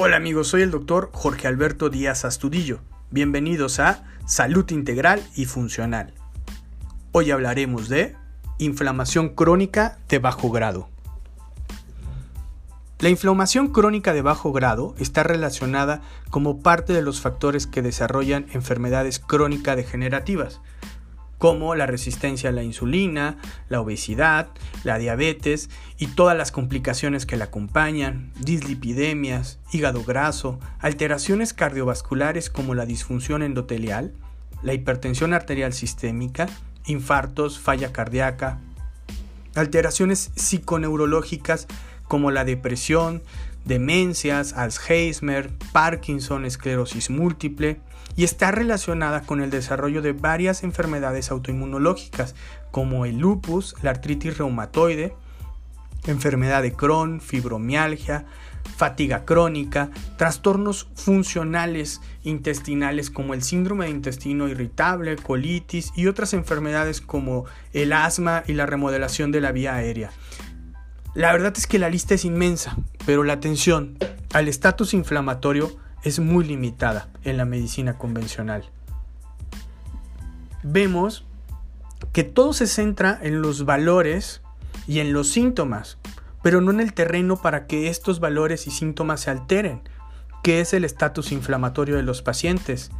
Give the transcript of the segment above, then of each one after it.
Hola amigos, soy el doctor Jorge Alberto Díaz Astudillo. Bienvenidos a Salud Integral y Funcional. Hoy hablaremos de inflamación crónica de bajo grado. La inflamación crónica de bajo grado está relacionada como parte de los factores que desarrollan enfermedades crónicas degenerativas, como la resistencia a la insulina, la obesidad, la diabetes y todas las complicaciones que la acompañan, dislipidemias, hígado graso, alteraciones cardiovasculares como la disfunción endotelial, la hipertensión arterial sistémica, infartos, falla cardíaca, alteraciones psiconeurológicas como la depresión, demencias, Alzheimer, Parkinson, esclerosis múltiple, y está relacionada con el desarrollo de varias enfermedades autoinmunológicas como el lupus, la artritis reumatoide, enfermedad de Crohn, fibromialgia, fatiga crónica, trastornos funcionales intestinales como el síndrome de intestino irritable, colitis y otras enfermedades como el asma y la remodelación de la vía aérea. La verdad es que la lista es inmensa, pero la atención al estatus inflamatorio es muy limitada en la medicina convencional. Vemos que todo se centra en los valores y en los síntomas, pero no en el terreno para que estos valores y síntomas se alteren, que es el estatus inflamatorio de los pacientes.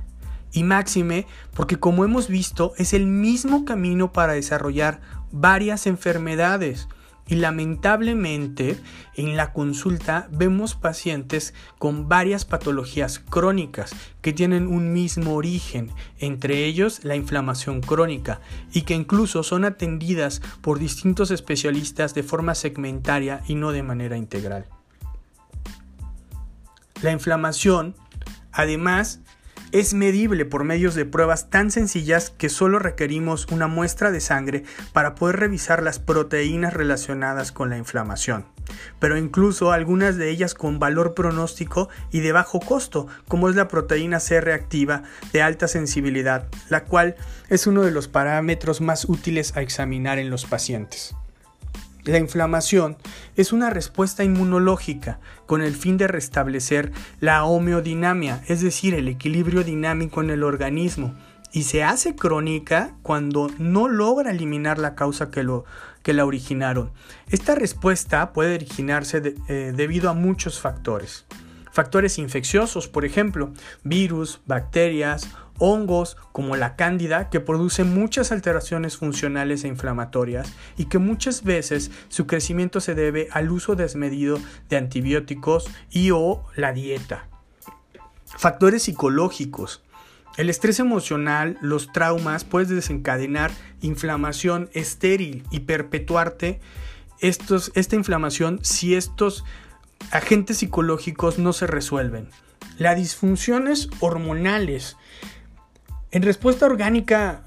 Y máxime porque como hemos visto es el mismo camino para desarrollar varias enfermedades y lamentablemente en la consulta vemos pacientes con varias patologías crónicas que tienen un mismo origen, entre ellos la inflamación crónica, y que incluso son atendidas por distintos especialistas de forma segmentaria y no de manera integral. La inflamación, además, es medible por medios de pruebas tan sencillas que solo requerimos una muestra de sangre para poder revisar las proteínas relacionadas con la inflamación, pero incluso algunas de ellas con valor pronóstico y de bajo costo, como es la proteína C reactiva de alta sensibilidad, la cual es uno de los parámetros más útiles a examinar en los pacientes. La inflamación es una respuesta inmunológica con el fin de restablecer la homeodinamia, es decir, el equilibrio dinámico en el organismo, y se hace crónica cuando no logra eliminar la causa que, lo, que la originaron. Esta respuesta puede originarse eh, debido a muchos factores. Factores infecciosos, por ejemplo, virus, bacterias, hongos como la cándida que produce muchas alteraciones funcionales e inflamatorias y que muchas veces su crecimiento se debe al uso desmedido de antibióticos y o la dieta. Factores psicológicos. El estrés emocional, los traumas pueden desencadenar inflamación estéril y perpetuarte estos, esta inflamación si estos agentes psicológicos no se resuelven. Las disfunciones hormonales en respuesta orgánica,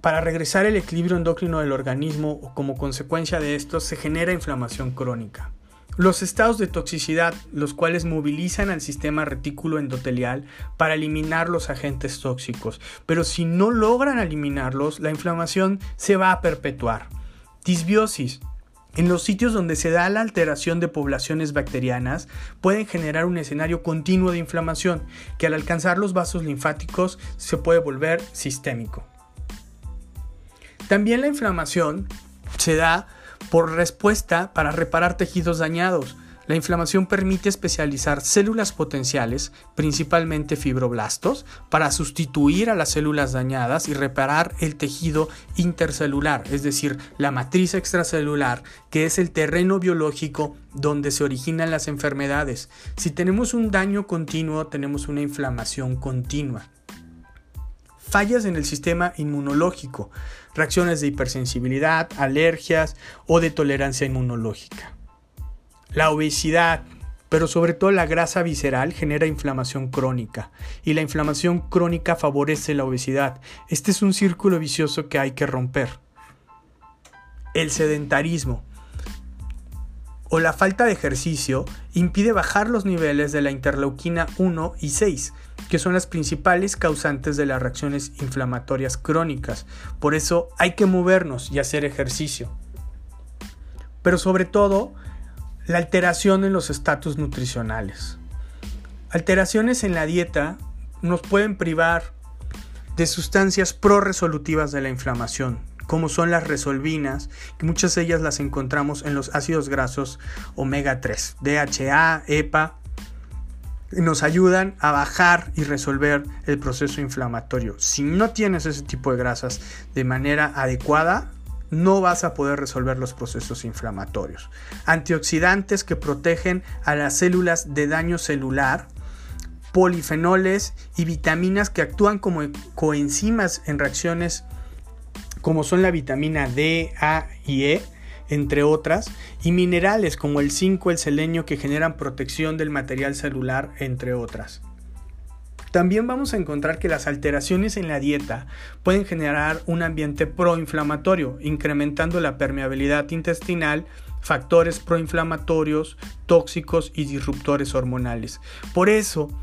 para regresar el equilibrio endocrino del organismo o como consecuencia de esto, se genera inflamación crónica. Los estados de toxicidad, los cuales movilizan al sistema retículo endotelial para eliminar los agentes tóxicos, pero si no logran eliminarlos, la inflamación se va a perpetuar. Disbiosis, en los sitios donde se da la alteración de poblaciones bacterianas pueden generar un escenario continuo de inflamación que al alcanzar los vasos linfáticos se puede volver sistémico. También la inflamación se da por respuesta para reparar tejidos dañados, la inflamación permite especializar células potenciales, principalmente fibroblastos, para sustituir a las células dañadas y reparar el tejido intercelular, es decir, la matriz extracelular, que es el terreno biológico donde se originan las enfermedades. Si tenemos un daño continuo, tenemos una inflamación continua fallas en el sistema inmunológico, reacciones de hipersensibilidad, alergias o de tolerancia inmunológica. La obesidad, pero sobre todo la grasa visceral genera inflamación crónica y la inflamación crónica favorece la obesidad. Este es un círculo vicioso que hay que romper. El sedentarismo o la falta de ejercicio impide bajar los niveles de la interleuquina 1 y 6, que son las principales causantes de las reacciones inflamatorias crónicas. Por eso hay que movernos y hacer ejercicio. Pero sobre todo, la alteración en los estatus nutricionales. alteraciones en la dieta nos pueden privar de sustancias pro-resolutivas de la inflamación, como son las resolvinas, muchas de ellas las encontramos en los ácidos grasos omega 3, DHA, EPA, nos ayudan a bajar y resolver el proceso inflamatorio. Si no tienes ese tipo de grasas de manera adecuada, no vas a poder resolver los procesos inflamatorios. Antioxidantes que protegen a las células de daño celular, polifenoles y vitaminas que actúan como coenzimas en reacciones como son la vitamina D, A y E, entre otras, y minerales como el zinc o el selenio que generan protección del material celular, entre otras. También vamos a encontrar que las alteraciones en la dieta pueden generar un ambiente proinflamatorio, incrementando la permeabilidad intestinal, factores proinflamatorios, tóxicos y disruptores hormonales. Por eso,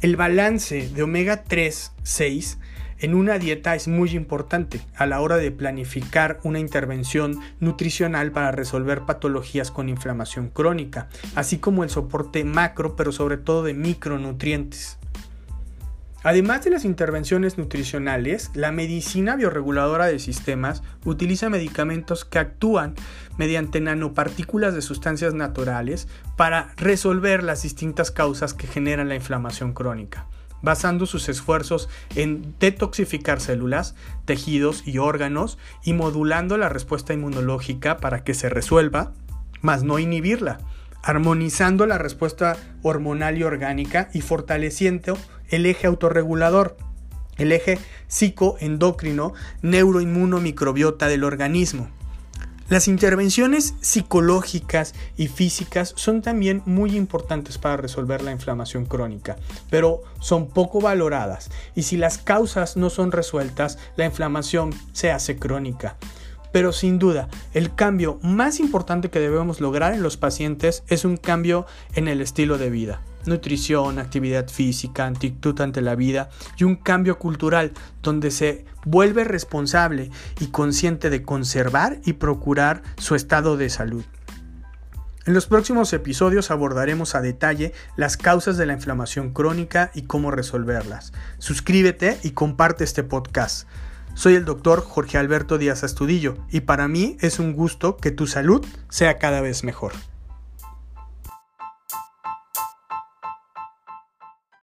el balance de omega 3, 6 en una dieta es muy importante a la hora de planificar una intervención nutricional para resolver patologías con inflamación crónica, así como el soporte macro, pero sobre todo de micronutrientes. Además de las intervenciones nutricionales, la medicina bioreguladora de sistemas utiliza medicamentos que actúan mediante nanopartículas de sustancias naturales para resolver las distintas causas que generan la inflamación crónica basando sus esfuerzos en detoxificar células, tejidos y órganos y modulando la respuesta inmunológica para que se resuelva, mas no inhibirla, armonizando la respuesta hormonal y orgánica y fortaleciendo el eje autorregulador, el eje psicoendocrino neuroinmunomicrobiota del organismo. Las intervenciones psicológicas y físicas son también muy importantes para resolver la inflamación crónica, pero son poco valoradas y si las causas no son resueltas, la inflamación se hace crónica. Pero sin duda, el cambio más importante que debemos lograr en los pacientes es un cambio en el estilo de vida nutrición, actividad física, actitud ante la vida y un cambio cultural donde se vuelve responsable y consciente de conservar y procurar su estado de salud. En los próximos episodios abordaremos a detalle las causas de la inflamación crónica y cómo resolverlas. Suscríbete y comparte este podcast. Soy el doctor Jorge Alberto Díaz Astudillo y para mí es un gusto que tu salud sea cada vez mejor.